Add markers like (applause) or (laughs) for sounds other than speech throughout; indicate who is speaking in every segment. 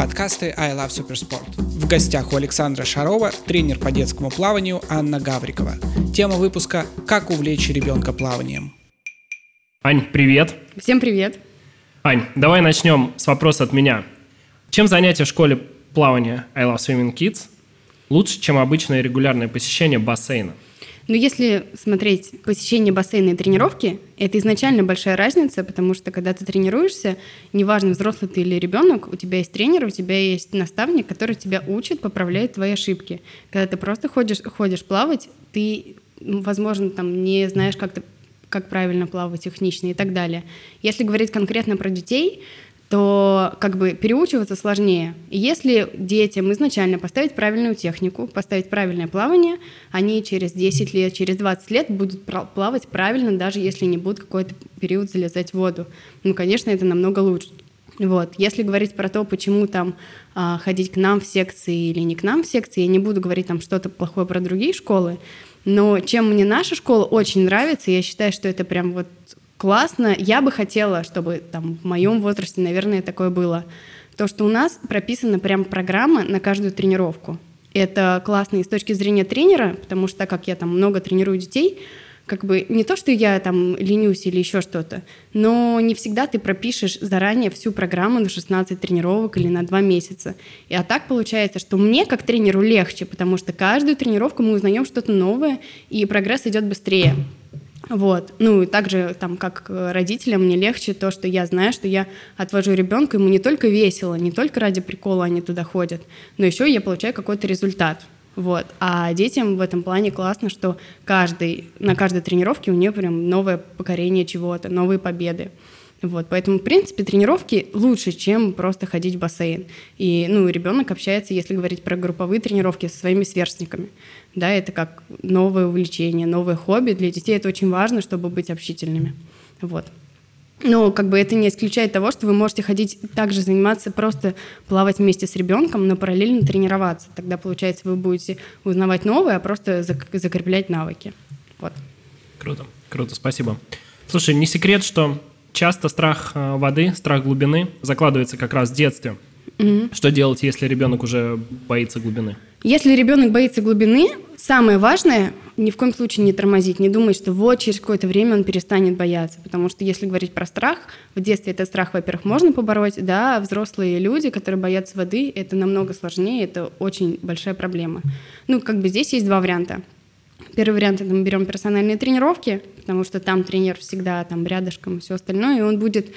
Speaker 1: подкасты I Love Supersport. В гостях у Александра Шарова тренер по детскому плаванию Анна Гаврикова. Тема выпуска «Как увлечь ребенка плаванием».
Speaker 2: Ань, привет.
Speaker 3: Всем привет.
Speaker 2: Ань, давай начнем с вопроса от меня. Чем занятия в школе плавания I Love Swimming Kids лучше, чем обычное регулярное посещение бассейна?
Speaker 3: Но если смотреть посещение бассейна и тренировки, это изначально большая разница, потому что когда ты тренируешься, неважно, взрослый ты или ребенок, у тебя есть тренер, у тебя есть наставник, который тебя учит, поправляет твои ошибки. Когда ты просто ходишь, ходишь плавать, ты, возможно, там не знаешь, как, ты, как правильно плавать технично и так далее. Если говорить конкретно про детей, то как бы переучиваться сложнее. И если детям изначально поставить правильную технику, поставить правильное плавание, они через 10 лет, через 20 лет будут плавать правильно, даже если не будут какой-то период залезать в воду. Ну, конечно, это намного лучше. Вот. Если говорить про то, почему там а, ходить к нам в секции или не к нам в секции, я не буду говорить там что-то плохое про другие школы, но чем мне наша школа очень нравится, я считаю, что это прям вот классно. Я бы хотела, чтобы там в моем возрасте, наверное, такое было. То, что у нас прописана прям программа на каждую тренировку. Это классно и с точки зрения тренера, потому что так как я там много тренирую детей, как бы не то, что я там ленюсь или еще что-то, но не всегда ты пропишешь заранее всю программу на 16 тренировок или на 2 месяца. И а так получается, что мне как тренеру легче, потому что каждую тренировку мы узнаем что-то новое, и прогресс идет быстрее. Вот. Ну и также там как родителям мне легче то, что я знаю, что я отвожу ребенка, ему не только весело, не только ради прикола они туда ходят, но еще я получаю какой-то результат. Вот. А детям в этом плане классно, что каждый, на каждой тренировке у нее прям новое покорение чего-то, новые победы. Вот, поэтому, в принципе, тренировки лучше, чем просто ходить в бассейн. И, ну, ребенок общается, если говорить про групповые тренировки, со своими сверстниками. Да, это как новое увлечение, новое хобби. Для детей это очень важно, чтобы быть общительными. Вот. Но как бы это не исключает того, что вы можете ходить также заниматься, просто плавать вместе с ребенком, но параллельно тренироваться. Тогда, получается, вы будете узнавать новое, а просто закреплять навыки. Вот.
Speaker 2: Круто, круто, спасибо. Слушай, не секрет, что часто страх э, воды, страх глубины закладывается как раз в детстве. Угу. Что делать, если ребенок уже боится глубины?
Speaker 3: Если ребенок боится глубины, самое важное ни в коем случае не тормозить, не думать, что вот через какое-то время он перестанет бояться. Потому что если говорить про страх, в детстве этот страх, во-первых, можно побороть, да, а взрослые люди, которые боятся воды, это намного сложнее, это очень большая проблема. Ну, как бы здесь есть два варианта. Первый вариант это мы берем персональные тренировки, потому что там тренер всегда там рядышком и все остальное, и он будет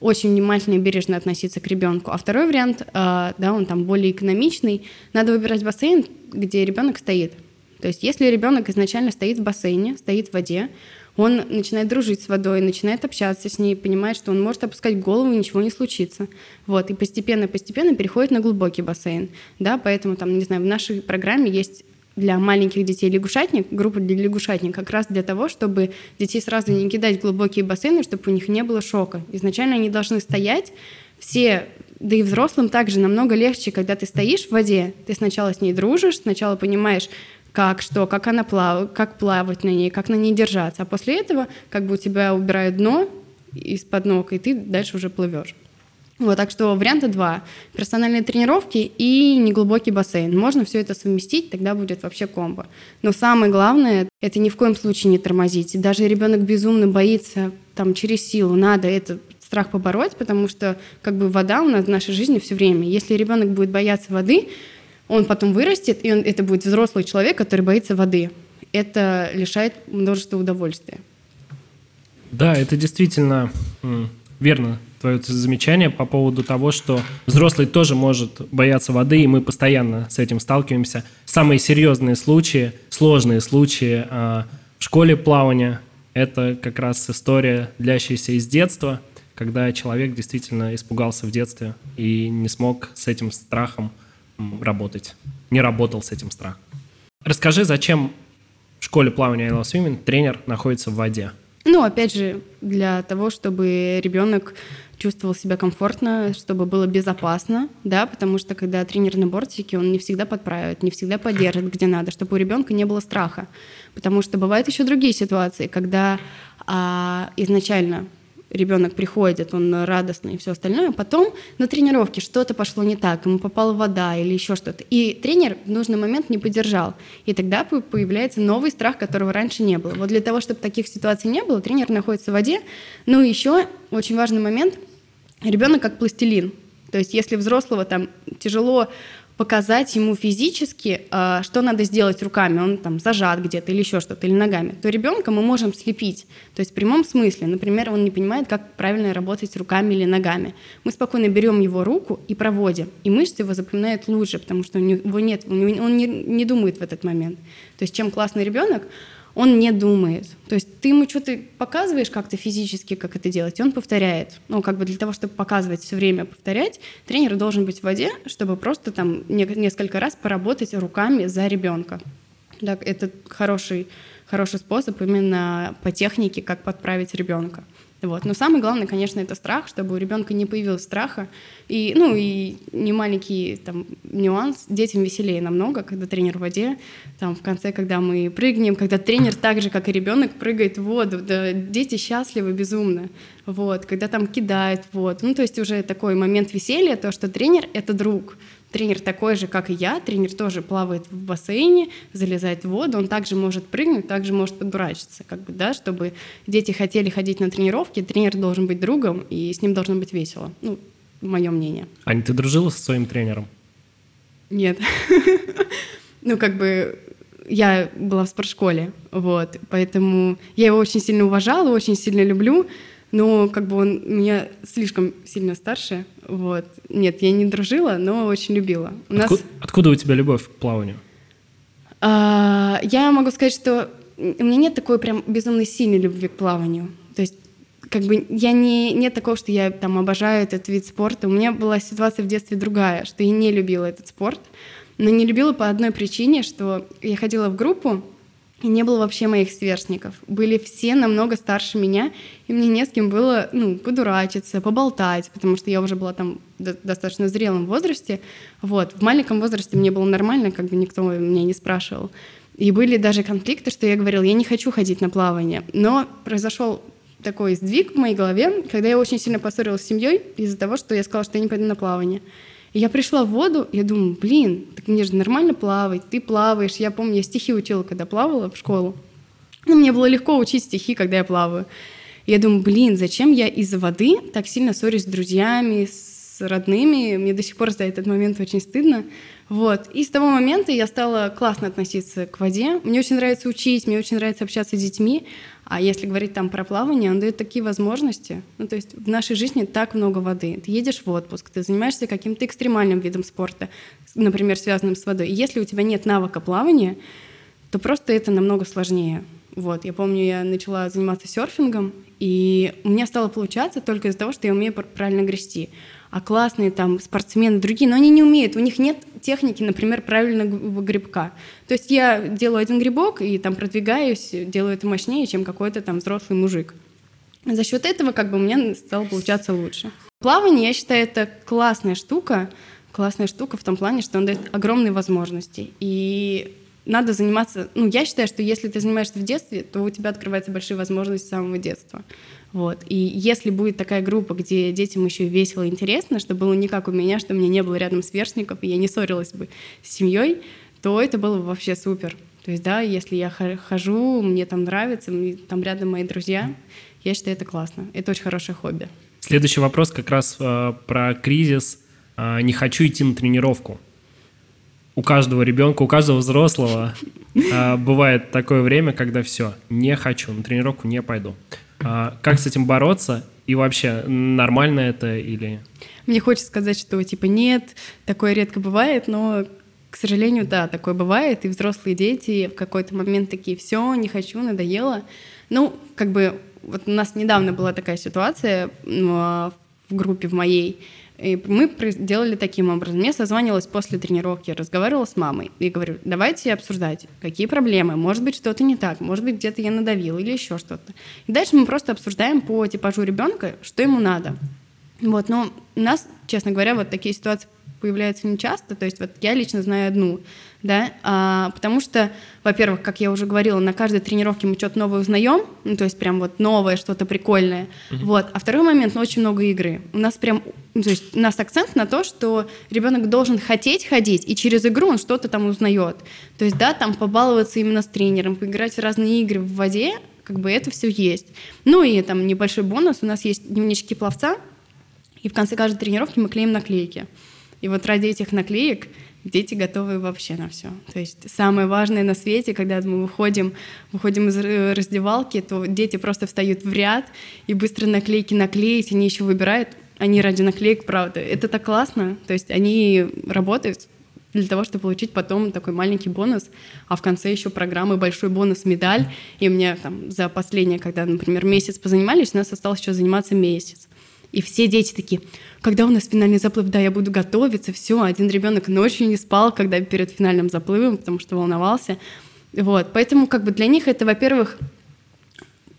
Speaker 3: очень внимательно и бережно относиться к ребенку. А второй вариант, э, да, он там более экономичный, надо выбирать бассейн, где ребенок стоит. То есть если ребенок изначально стоит в бассейне, стоит в воде, он начинает дружить с водой, начинает общаться с ней, понимает, что он может опускать голову, и ничего не случится. Вот, и постепенно-постепенно переходит на глубокий бассейн. Да, поэтому, там, не знаю, в нашей программе есть для маленьких детей лягушатник, группа для лягушатник, как раз для того, чтобы детей сразу не кидать в глубокие бассейны, чтобы у них не было шока. Изначально они должны стоять, все, да и взрослым также намного легче, когда ты стоишь в воде, ты сначала с ней дружишь, сначала понимаешь, как, что, как она плавает, как плавать на ней, как на ней держаться. А после этого как бы у тебя убирают дно из-под ног, и ты дальше уже плывешь. Вот, так что варианта два. Персональные тренировки и неглубокий бассейн. Можно все это совместить, тогда будет вообще комбо. Но самое главное, это ни в коем случае не тормозить. даже ребенок безумно боится там через силу, надо этот страх побороть, потому что как бы вода у нас в нашей жизни все время. Если ребенок будет бояться воды, он потом вырастет, и он, это будет взрослый человек, который боится воды. Это лишает множества удовольствия.
Speaker 2: Да, это действительно верно твое замечание по поводу того, что взрослый тоже может бояться воды, и мы постоянно с этим сталкиваемся. Самые серьезные случаи, сложные случаи э, в школе плавания – это как раз история, длящаяся из детства, когда человек действительно испугался в детстве и не смог с этим страхом работать, не работал с этим страхом. Расскажи, зачем в школе плавания I Love Swimming тренер находится в воде?
Speaker 3: Ну, опять же, для того, чтобы ребенок чувствовал себя комфортно, чтобы было безопасно, да, потому что когда тренер на бортике, он не всегда подправит, не всегда поддержит, где надо, чтобы у ребенка не было страха, потому что бывают еще другие ситуации, когда а, изначально ребенок приходит, он радостный и все остальное, потом на тренировке что-то пошло не так, ему попала вода или еще что-то, и тренер в нужный момент не поддержал, и тогда появляется новый страх, которого раньше не было. Вот для того, чтобы таких ситуаций не было, тренер находится в воде, ну и еще очень важный момент, ребенок как пластилин, то есть если взрослого там тяжело показать ему физически, а, что надо сделать руками, он там зажат где-то или еще что-то, или ногами, то ребенка мы можем слепить. То есть в прямом смысле, например, он не понимает, как правильно работать руками или ногами. Мы спокойно берем его руку и проводим, и мышцы его запоминают лучше, потому что у него нет, он не, думает в этот момент. То есть чем классный ребенок, он не думает. То есть ты ему что-то показываешь как-то физически, как это делать, и он повторяет. Ну, как бы для того, чтобы показывать все время, повторять, тренер должен быть в воде, чтобы просто там несколько раз поработать руками за ребенка. Так, это хороший, хороший способ именно по технике, как подправить ребенка. Вот. Но самое главное, конечно, это страх, чтобы у ребенка не появилось страха. И, ну, и не маленький там, нюанс. Детям веселее намного, когда тренер в воде. Там, в конце, когда мы прыгнем, когда тренер так же, как и ребенок, прыгает в воду. Да, дети счастливы безумно. Вот. Когда там кидает в воду. Ну, то есть уже такой момент веселья, то, что тренер — это друг. Тренер такой же, как и я, тренер тоже плавает в бассейне, залезает в воду, он также может прыгнуть, также может подурачиться, как бы, да, чтобы дети хотели ходить на тренировки, тренер должен быть другом, и с ним должно быть весело, ну, мое мнение.
Speaker 2: Аня, ты дружила со своим тренером?
Speaker 3: Нет. (laughs) Ну, как бы я была в спортшколе, вот, поэтому я его очень сильно уважала, очень сильно люблю, но как бы он меня слишком сильно старше, вот. Нет, я не дружила, но очень любила.
Speaker 2: У откуда, нас... откуда у тебя любовь к плаванию?
Speaker 3: А, я могу сказать, что у меня нет такой прям безумно сильной любви к плаванию. То есть как бы я не нет такого, что я там обожаю этот вид спорта. У меня была ситуация в детстве другая, что я не любила этот спорт, но не любила по одной причине, что я ходила в группу, и не было вообще моих сверстников. Были все намного старше меня, и мне не с кем было, ну, подурачиться, поболтать, потому что я уже была там в достаточно зрелом возрасте. Вот. В маленьком возрасте мне было нормально, как бы никто меня не спрашивал. И были даже конфликты, что я говорила, я не хочу ходить на плавание. Но произошел такой сдвиг в моей голове, когда я очень сильно поссорилась с семьей из-за того, что я сказала, что я не пойду на плавание. И я пришла в воду, я думаю, блин, так мне же нормально плавать, ты плаваешь. Я помню, я стихи учила, когда плавала в школу. Ну, мне было легко учить стихи, когда я плаваю. Я думаю, блин, зачем я из-за воды так сильно ссорюсь с друзьями, с родными? Мне до сих пор за этот момент очень стыдно. Вот. И с того момента я стала классно относиться к воде. Мне очень нравится учить, мне очень нравится общаться с детьми. А если говорить там про плавание, он дает такие возможности. Ну, то есть в нашей жизни так много воды. Ты едешь в отпуск, ты занимаешься каким-то экстремальным видом спорта, например, связанным с водой. И если у тебя нет навыка плавания, то просто это намного сложнее. Вот, я помню, я начала заниматься серфингом, и у меня стало получаться только из-за того, что я умею правильно грести а классные там спортсмены другие, но они не умеют, у них нет техники, например, правильного грибка. То есть я делаю один грибок и там продвигаюсь, делаю это мощнее, чем какой-то там взрослый мужик. За счет этого как бы у меня стало получаться лучше. Плавание, я считаю, это классная штука, классная штука в том плане, что он дает огромные возможности. И надо заниматься, ну, я считаю, что если ты занимаешься в детстве, то у тебя открываются большие возможности с самого детства. Вот. И если будет такая группа, где детям еще весело и интересно, что было не как у меня, что меня не было рядом сверстников, и я не ссорилась бы с семьей, то это было бы вообще супер. То есть, да, если я хожу, мне там нравится, мне, там рядом мои друзья, я считаю, это классно. Это очень хорошее хобби.
Speaker 2: Следующий вопрос как раз э, про кризис. Э, не хочу идти на тренировку. У каждого ребенка, у каждого взрослого э, бывает такое время, когда все, не хочу, на тренировку не пойду. А, как с этим бороться? И вообще, нормально это или...
Speaker 3: Мне хочется сказать, что типа нет, такое редко бывает, но, к сожалению, да, такое бывает. И взрослые дети в какой-то момент такие, все, не хочу, надоело. Ну, как бы, вот у нас недавно была такая ситуация ну, а, в группе в моей, и мы делали таким образом. Я созванивалась после тренировки, разговаривала с мамой и говорю, давайте обсуждать, какие проблемы, может быть, что-то не так, может быть, где-то я надавила или еще что-то. И дальше мы просто обсуждаем по типажу ребенка, что ему надо. Вот, но у нас, честно говоря, вот такие ситуации появляются не часто, то есть вот я лично знаю одну, да, а, потому что, во-первых, как я уже говорила, на каждой тренировке мы что-то новое узнаем, ну, то есть прям вот новое, что-то прикольное, mm-hmm. вот, а второй момент, ну, очень много игры, у нас прям, ну, то есть у нас акцент на то, что ребенок должен хотеть ходить, и через игру он что-то там узнает, то есть, да, там побаловаться именно с тренером, поиграть в разные игры в воде, как бы это все есть. Ну и там небольшой бонус, у нас есть дневнички пловца, и в конце каждой тренировки мы клеим наклейки. И вот ради этих наклеек дети готовы вообще на все. То есть самое важное на свете, когда мы выходим, выходим из раздевалки, то дети просто встают в ряд и быстро наклейки наклеить, они еще выбирают, они ради наклеек, правда. Это так классно. То есть они работают для того, чтобы получить потом такой маленький бонус, а в конце еще программы большой бонус медаль. И у меня там за последнее, когда, например, месяц позанимались, у нас осталось еще заниматься месяц. И все дети такие, когда у нас финальный заплыв, да, я буду готовиться, все. Один ребенок ночью не спал, когда перед финальным заплывом, потому что волновался. Вот, поэтому как бы для них это, во-первых,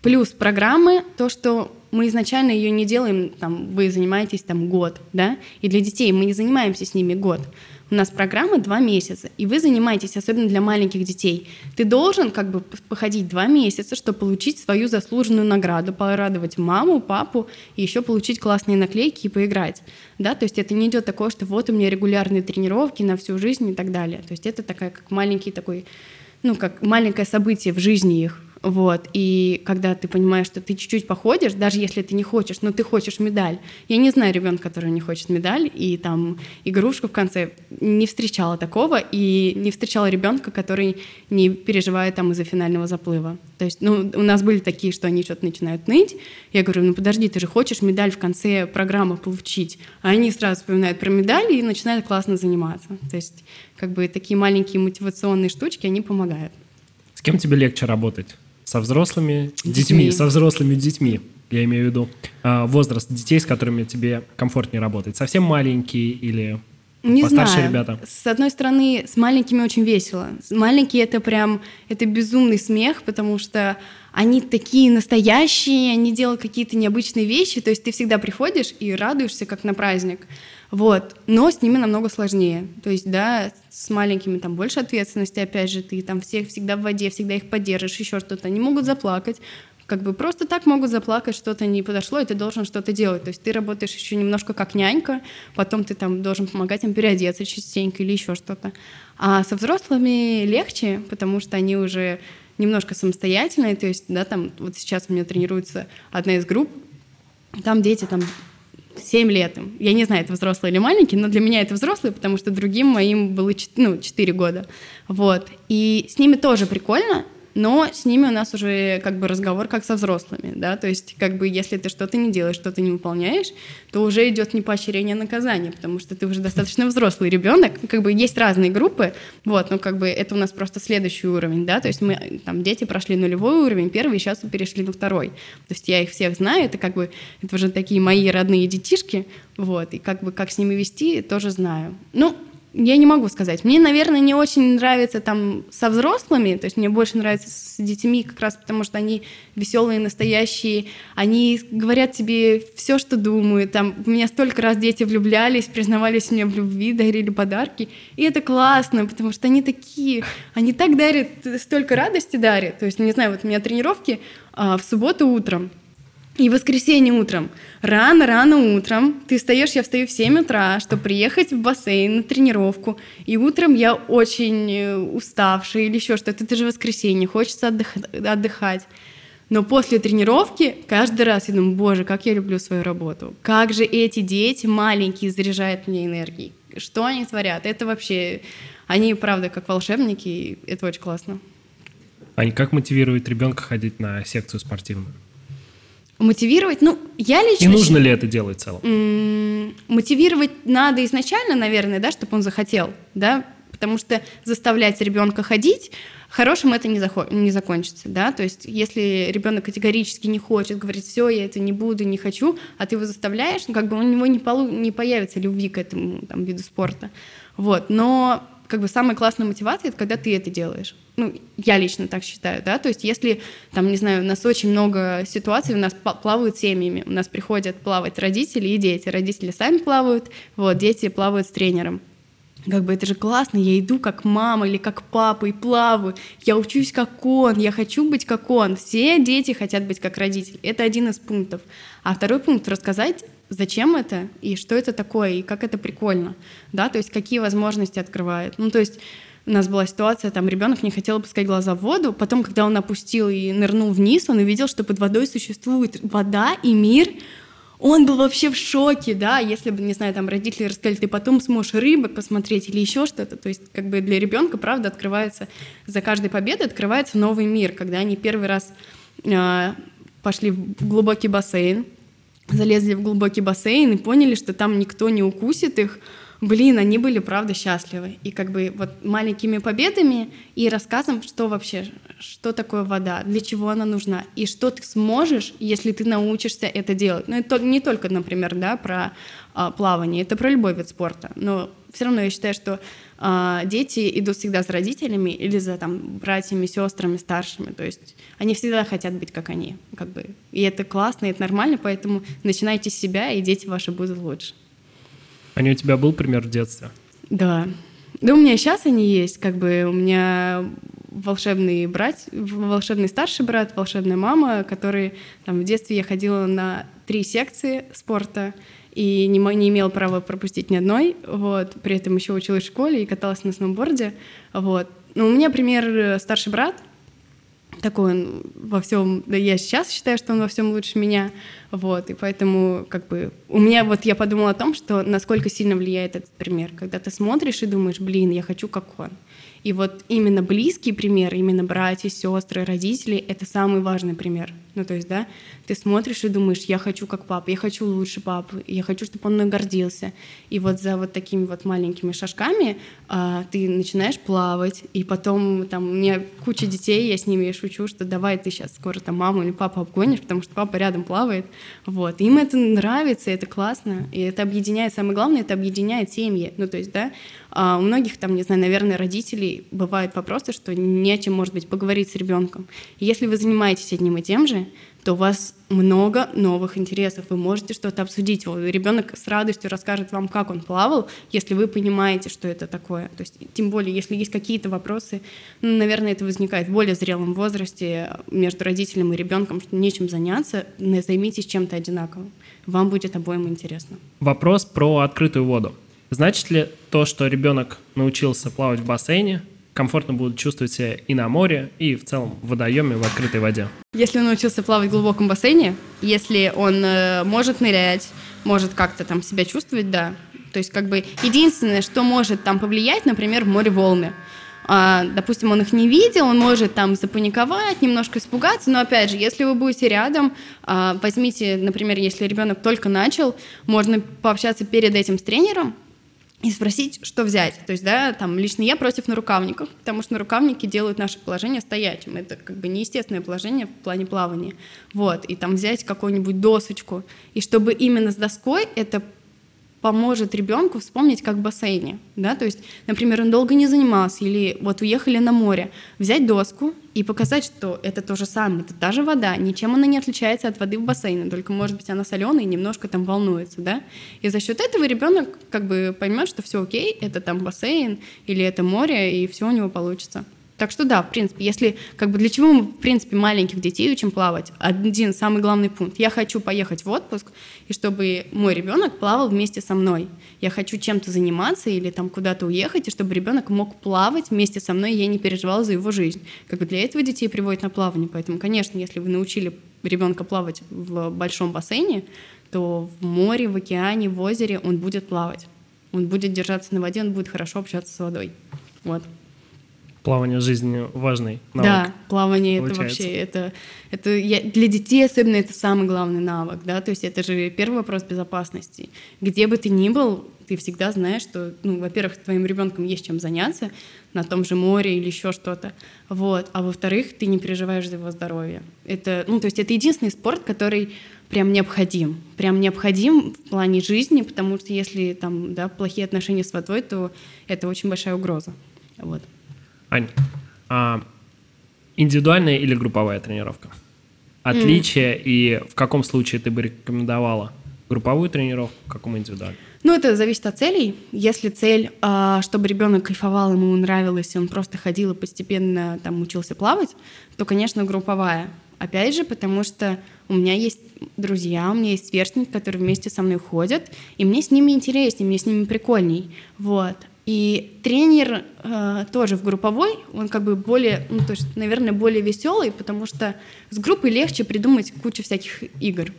Speaker 3: плюс программы, то, что мы изначально ее не делаем, там, вы занимаетесь там год, да, и для детей мы не занимаемся с ними год. У нас программа два месяца, и вы занимаетесь, особенно для маленьких детей. Ты должен как бы походить два месяца, чтобы получить свою заслуженную награду, порадовать маму, папу, и еще получить классные наклейки и поиграть. Да, то есть это не идет такое, что вот у меня регулярные тренировки на всю жизнь и так далее. То есть это такая как маленький такой, ну как маленькое событие в жизни их. Вот, и когда ты понимаешь, что ты чуть-чуть походишь, даже если ты не хочешь, но ты хочешь медаль. Я не знаю ребенка, который не хочет медаль, и там игрушку в конце не встречала такого, и не встречала ребенка, который не переживает там из-за финального заплыва. То есть, ну, у нас были такие, что они что-то начинают ныть. Я говорю, ну подожди, ты же хочешь медаль в конце программы получить. А они сразу вспоминают про медаль и начинают классно заниматься. То есть, как бы такие маленькие мотивационные штучки, они помогают.
Speaker 2: С кем тебе легче работать? Со взрослыми детьми, детьми со взрослыми детьми, я имею в виду. А, возраст детей, с которыми тебе комфортнее работать. Совсем маленькие или
Speaker 3: не
Speaker 2: постарше
Speaker 3: знаю.
Speaker 2: ребята?
Speaker 3: С одной стороны, с маленькими очень весело. Маленькие — это прям, это безумный смех, потому что они такие настоящие, они делают какие-то необычные вещи, то есть ты всегда приходишь и радуешься, как на праздник. Вот. Но с ними намного сложнее. То есть, да, с маленькими там больше ответственности, опять же, ты там всех всегда в воде, всегда их поддержишь, еще что-то. Они могут заплакать, как бы просто так могут заплакать, что-то не подошло, и ты должен что-то делать. То есть ты работаешь еще немножко как нянька, потом ты там должен помогать им переодеться частенько или еще что-то. А со взрослыми легче, потому что они уже немножко самостоятельные, то есть, да, там вот сейчас у меня тренируется одна из групп, там дети там 7 лет им. Я не знаю, это взрослый или маленький, но для меня это взрослый, потому что другим моим было ну, 4 года. Вот. И с ними тоже прикольно, но с ними у нас уже как бы разговор как со взрослыми, да, то есть как бы если ты что-то не делаешь, что-то не выполняешь, то уже идет не поощрение, а наказание, потому что ты уже достаточно взрослый ребенок, как бы есть разные группы, вот, но как бы это у нас просто следующий уровень, да, то есть мы, там, дети прошли нулевой уровень, первый, сейчас перешли на второй, то есть я их всех знаю, это как бы, это уже такие мои родные детишки, вот, и как бы как с ними вести, тоже знаю. Ну, я не могу сказать. Мне, наверное, не очень нравится там со взрослыми, то есть мне больше нравится с детьми, как раз потому что они веселые, настоящие, они говорят тебе все, что думают. Там у меня столько раз дети влюблялись, признавались мне в любви, дарили подарки, и это классно, потому что они такие, они так дарят, столько радости дарят. То есть, не знаю, вот у меня тренировки а, в субботу утром, и в воскресенье утром, рано-рано утром, ты встаешь, я встаю в 7 утра, чтобы приехать в бассейн на тренировку. И утром я очень э, уставшая или еще что-то. Это же воскресенье, хочется отдых... отдыхать. Но после тренировки каждый раз я думаю, боже, как я люблю свою работу. Как же эти дети маленькие заряжают мне энергией. Что они творят? Это вообще... Они, правда, как волшебники, и это очень классно.
Speaker 2: Ань, как мотивирует ребенка ходить на секцию спортивную?
Speaker 3: Мотивировать, ну, я лично...
Speaker 2: И нужно ли это делать в целом?
Speaker 3: Мотивировать надо изначально, наверное, да, чтобы он захотел, да, потому что заставлять ребенка ходить хорошим это не, захо- не закончится, да, то есть если ребенок категорически не хочет, говорит, все, я это не буду, не хочу, а ты его заставляешь, ну, как бы у него не, полу- не появится любви к этому там, виду спорта, вот, но как бы самая классная мотивация, это когда ты это делаешь. Ну, я лично так считаю, да, то есть если, там, не знаю, у нас очень много ситуаций, у нас плавают семьями, у нас приходят плавать родители и дети, родители сами плавают, вот, дети плавают с тренером, как бы это же классно, я иду как мама или как папа и плаваю, я учусь как он, я хочу быть как он. Все дети хотят быть как родители. Это один из пунктов. А второй пункт — рассказать, зачем это и что это такое, и как это прикольно, да, то есть какие возможности открывает. Ну, то есть у нас была ситуация, там ребенок не хотел опускать глаза в воду, потом, когда он опустил и нырнул вниз, он увидел, что под водой существует вода и мир, он был вообще в шоке, да, если бы, не знаю, там родители рассказали, ты потом сможешь рыбы посмотреть или еще что-то, то есть как бы для ребенка, правда, открывается, за каждой победой открывается новый мир, когда они первый раз э, пошли в глубокий бассейн, залезли в глубокий бассейн и поняли, что там никто не укусит их, блин, они были, правда, счастливы. И как бы вот маленькими победами и рассказом, что вообще, что такое вода, для чего она нужна, и что ты сможешь, если ты научишься это делать. Ну, это не только, например, да, про а, плавание, это про любой вид спорта, но все равно я считаю, что дети идут всегда с родителями или за там братьями, сестрами, старшими, то есть они всегда хотят быть как они, как бы, и это классно, и это нормально, поэтому начинайте с себя, и дети ваши будут лучше.
Speaker 2: А у тебя был пример в детстве?
Speaker 3: Да. Да у меня сейчас они есть, как бы у меня волшебный брат, волшебный старший брат, волшебная мама, которые там в детстве я ходила на три секции спорта и не, не имела права пропустить ни одной, вот, при этом еще училась в школе и каталась на сноуборде, вот. Но у меня пример э, старший брат, такой он во всем, да я сейчас считаю, что он во всем лучше меня, вот, и поэтому как бы у меня вот я подумала о том, что насколько сильно влияет этот пример, когда ты смотришь и думаешь, блин, я хочу как он, и вот именно близкий пример, именно братья, сестры, родители — это самый важный пример. Ну, то есть, да, ты смотришь и думаешь, я хочу как папа, я хочу лучше папы, я хочу, чтобы он мной гордился. И вот за вот такими вот маленькими шажками а, ты начинаешь плавать, и потом там у меня куча детей, я с ними шучу, что давай ты сейчас скоро там маму или папу обгонишь, потому что папа рядом плавает. Вот. Им это нравится, это классно, и это объединяет, самое главное, это объединяет семьи. Ну, то есть, да, а у многих там, не знаю, наверное, родителей бывают вопросы, что не о чем, может быть, поговорить с ребенком. Если вы занимаетесь одним и тем же, то у вас много новых интересов, вы можете что-то обсудить. Ребенок с радостью расскажет вам, как он плавал, если вы понимаете, что это такое. То есть, тем более, если есть какие-то вопросы, ну, наверное, это возникает в более зрелом возрасте между родителем и ребенком, что нечем заняться, займитесь чем-то одинаковым. Вам будет обоим интересно.
Speaker 2: Вопрос про открытую воду. Значит ли то, что ребенок научился плавать в бассейне, комфортно будет чувствовать себя и на море, и в целом в водоеме, в открытой воде?
Speaker 3: Если он научился плавать в глубоком бассейне, если он э, может нырять, может как-то там себя чувствовать, да. То есть как бы единственное, что может там повлиять, например, в море волны. А, допустим, он их не видел, он может там запаниковать, немножко испугаться, но опять же, если вы будете рядом, а, возьмите, например, если ребенок только начал, можно пообщаться перед этим с тренером, и спросить, что взять. То есть, да, там, лично я против нарукавников, потому что нарукавники делают наше положение стоячим. Это как бы неестественное положение в плане плавания. Вот, и там взять какую-нибудь досочку. И чтобы именно с доской это поможет ребенку вспомнить, как в бассейне, да, то есть, например, он долго не занимался или вот уехали на море, взять доску и показать, что это то же самое, это та же вода, ничем она не отличается от воды в бассейне, только, может быть, она соленая и немножко там волнуется, да, и за счет этого ребенок как бы поймет, что все окей, это там бассейн или это море, и все у него получится. Так что да, в принципе, если как бы для чего мы, в принципе, маленьких детей учим плавать? Один самый главный пункт. Я хочу поехать в отпуск, и чтобы мой ребенок плавал вместе со мной. Я хочу чем-то заниматься или там куда-то уехать, и чтобы ребенок мог плавать вместе со мной, и я не переживала за его жизнь. Как бы для этого детей приводят на плавание. Поэтому, конечно, если вы научили ребенка плавать в большом бассейне, то в море, в океане, в озере он будет плавать. Он будет держаться на воде, он будет хорошо общаться с водой. Вот
Speaker 2: плавание жизни важный
Speaker 3: навык. Да, плавание получается. это вообще это это я, для детей особенно это самый главный навык, да, то есть это же первый вопрос безопасности. Где бы ты ни был, ты всегда знаешь, что, ну, во-первых, твоим ребенком есть чем заняться на том же море или еще что-то, вот, а во-вторых, ты не переживаешь за его здоровье. Это, ну, то есть это единственный спорт, который прям необходим. Прям необходим в плане жизни, потому что если там, да, плохие отношения с водой, то это очень большая угроза. Вот.
Speaker 2: Ань, а индивидуальная или групповая тренировка? Отличие mm. и в каком случае ты бы рекомендовала групповую тренировку, какому индивидуальную?
Speaker 3: Ну, это зависит от целей. Если цель, а, чтобы ребенок кайфовал, ему нравилось, и он просто ходил и постепенно там учился плавать, то, конечно, групповая. Опять же, потому что у меня есть друзья, у меня есть сверстники, которые вместе со мной ходят, и мне с ними интереснее, мне с ними прикольней. Вот. И тренер э, тоже в групповой, он как бы более, ну, то есть, наверное, более веселый, потому что с группой легче придумать кучу всяких игр.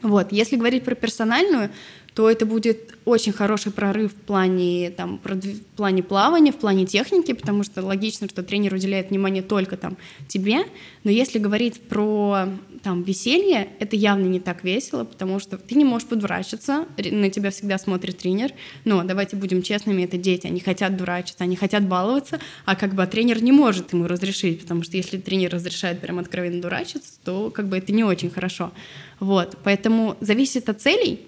Speaker 3: Вот. Если говорить про персональную, то это будет очень хороший прорыв в плане, там, в плане плавания, в плане техники, потому что логично, что тренер уделяет внимание только там, тебе. Но если говорить про там, веселье, это явно не так весело, потому что ты не можешь подурачиться, на тебя всегда смотрит тренер. Но давайте будем честными, это дети, они хотят дурачиться, они хотят баловаться, а как бы а тренер не может ему разрешить, потому что если тренер разрешает прям откровенно дурачиться, то как бы это не очень хорошо. Вот, поэтому зависит от целей,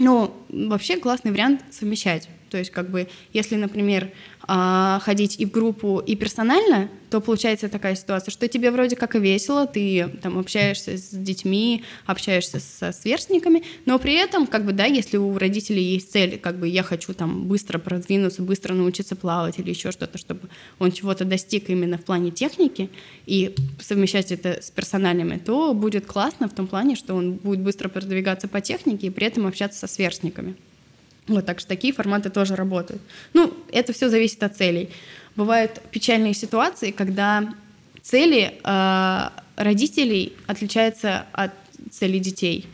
Speaker 3: но вообще классный вариант совмещать. То есть, как бы, если, например, а, ходить и в группу, и персонально, то получается такая ситуация, что тебе вроде как и весело, ты там общаешься с детьми, общаешься со сверстниками, но при этом, как бы, да, если у родителей есть цель, как бы, я хочу там быстро продвинуться, быстро научиться плавать или еще что-то, чтобы он чего-то достиг именно в плане техники и совмещать это с персональными, то будет классно в том плане, что он будет быстро продвигаться по технике и при этом общаться со сверстниками. Вот, так что такие форматы тоже работают. Ну, это все зависит от целей. Бывают печальные ситуации, когда цели э, родителей отличаются от целей детей.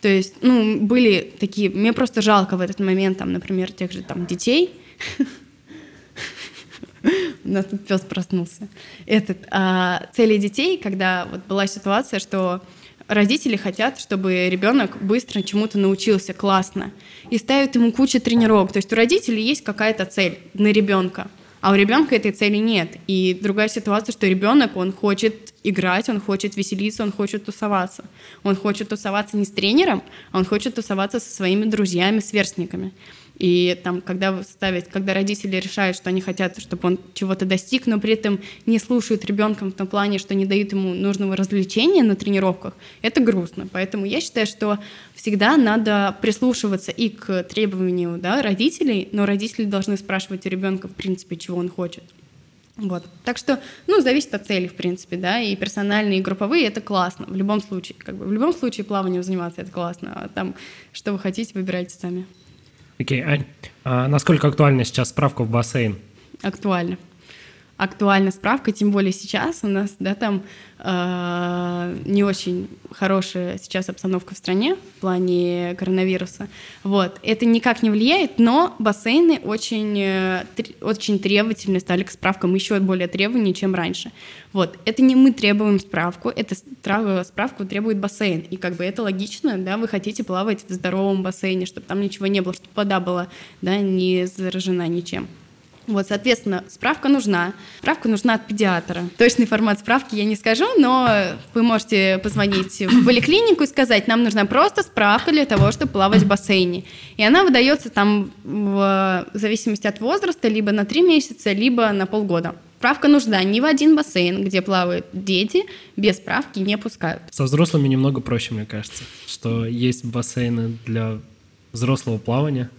Speaker 3: То есть, ну, были такие, мне просто жалко в этот момент, там, например, тех же там детей. (laughs) У нас тут пес проснулся. Этот, а, цели детей, когда вот была ситуация, что родители хотят, чтобы ребенок быстро чему-то научился классно и ставят ему кучу тренировок. То есть у родителей есть какая-то цель на ребенка, а у ребенка этой цели нет. И другая ситуация, что ребенок, он хочет играть, он хочет веселиться, он хочет тусоваться. Он хочет тусоваться не с тренером, а он хочет тусоваться со своими друзьями, сверстниками. И там, когда ставят, когда родители решают, что они хотят, чтобы он чего-то достиг, но при этом не слушают ребенка в том плане, что не дают ему нужного развлечения на тренировках, это грустно. Поэтому я считаю, что всегда надо прислушиваться и к требованию да, родителей, но родители должны спрашивать у ребенка, в принципе, чего он хочет. Вот. Так что, ну, зависит от цели, в принципе, да, и персональные, и групповые — это классно, в любом случае. Как бы в любом случае плаванием заниматься — это классно, а там, что вы хотите, выбирайте сами.
Speaker 2: Окей, Ань, а насколько актуальна сейчас справка в бассейн?
Speaker 3: Актуально. Актуальна справка, тем более сейчас у нас, да, там э, не очень хорошая сейчас обстановка в стране в плане коронавируса. Вот. Это никак не влияет, но бассейны очень, э, очень требовательны стали к справкам, еще более требовательнее, чем раньше. Вот. Это не мы требуем справку, это справку требует бассейн. И как бы это логично, да, вы хотите плавать в здоровом бассейне, чтобы там ничего не было, чтобы вода была, да, не заражена ничем. Вот, соответственно, справка нужна. Справка нужна от педиатра. Точный формат справки я не скажу, но вы можете позвонить в поликлинику и сказать, нам нужна просто справка для того, чтобы плавать в бассейне. И она выдается там в зависимости от возраста либо на три месяца, либо на полгода. Справка нужна ни в один бассейн, где плавают дети, без справки не пускают.
Speaker 2: Со взрослыми немного проще, мне кажется, что есть бассейны для взрослого плавания,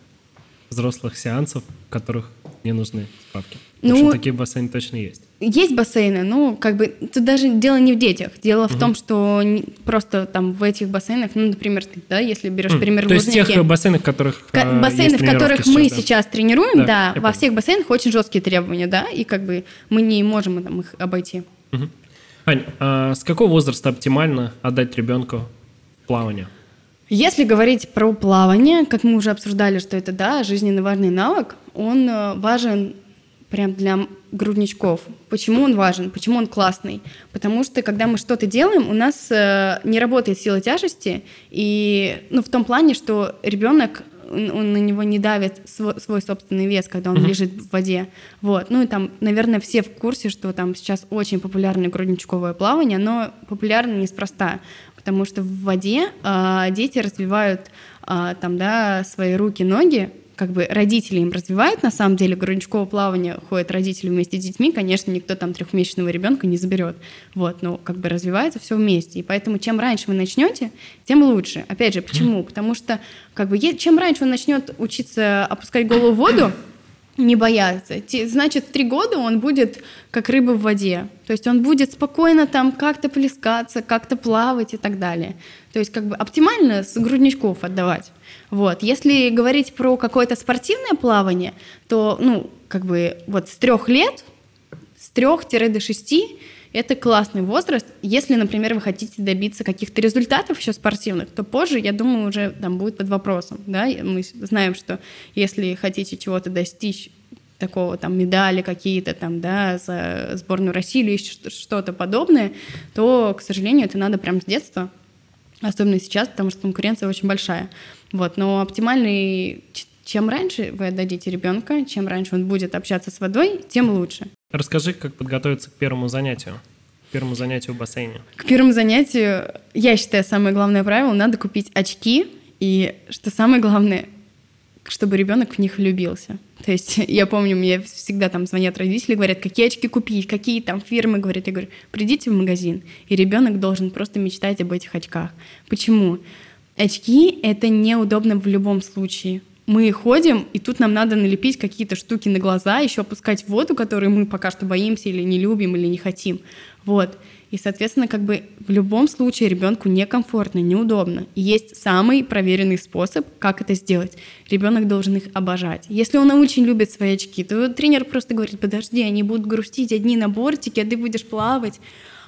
Speaker 2: взрослых сеансов, в которых не нужны справки. Ну, в общем, такие бассейны точно есть.
Speaker 3: Есть бассейны, ну, как бы, тут даже дело не в детях. Дело угу. в том, что просто там в этих бассейнах, ну, например, ты, да, если берешь mm. пример
Speaker 2: То есть тех бассейнов, в которых
Speaker 3: К- Бассейны, в которых сейчас, мы да. сейчас тренируем, да, да во помню. всех бассейнах очень жесткие требования, да, и как бы мы не можем там их обойти.
Speaker 2: Угу. Ань, а с какого возраста оптимально отдать ребенку плавание?
Speaker 3: Если говорить про плавание, как мы уже обсуждали, что это, да, жизненно важный навык, он э, важен прям для грудничков. Почему он важен? Почему он классный? Потому что, когда мы что-то делаем, у нас э, не работает сила тяжести, и, ну, в том плане, что ребенок он на него не давит свой, свой собственный вес, когда он mm-hmm. лежит в воде. Вот. Ну и там, наверное, все в курсе, что там сейчас очень популярное грудничковое плавание, но популярно неспроста потому что в воде э, дети развивают э, там, да, свои руки, ноги, как бы родители им развивают, на самом деле, грудничковое плавание ходят родители вместе с детьми, конечно, никто там трехмесячного ребенка не заберет, вот, но как бы развивается все вместе, и поэтому чем раньше вы начнете, тем лучше. Опять же, почему? Потому что как бы чем раньше он начнет учиться опускать голову в воду, не бояться. Значит, три года он будет как рыба в воде. То есть он будет спокойно там как-то плескаться, как-то плавать и так далее. То есть как бы оптимально с грудничков отдавать. Вот. Если говорить про какое-то спортивное плавание, то, ну, как бы вот с трех лет, с трех до шести это классный возраст. Если, например, вы хотите добиться каких-то результатов еще спортивных, то позже, я думаю, уже там будет под вопросом. Да? Мы знаем, что если хотите чего-то достичь, такого там медали какие-то там, да, за сборную России или что-то подобное, то, к сожалению, это надо прям с детства, особенно сейчас, потому что конкуренция очень большая. Вот, но оптимальный чем раньше вы отдадите ребенка, чем раньше он будет общаться с водой, тем лучше.
Speaker 2: Расскажи, как подготовиться к первому занятию. К первому занятию в бассейне.
Speaker 3: К первому занятию, я считаю, самое главное правило, надо купить очки. И что самое главное, чтобы ребенок в них влюбился. То есть (laughs) я помню, мне всегда там звонят родители, говорят, какие очки купить, какие там фирмы, говорят. Я говорю, придите в магазин, и ребенок должен просто мечтать об этих очках. Почему? Очки — это неудобно в любом случае мы ходим, и тут нам надо налепить какие-то штуки на глаза, еще опускать воду, которую мы пока что боимся или не любим, или не хотим. Вот. И, соответственно, как бы в любом случае ребенку некомфортно, неудобно. И есть самый проверенный способ, как это сделать. Ребенок должен их обожать. Если он очень любит свои очки, то тренер просто говорит, подожди, они будут грустить одни на бортике, а ты будешь плавать.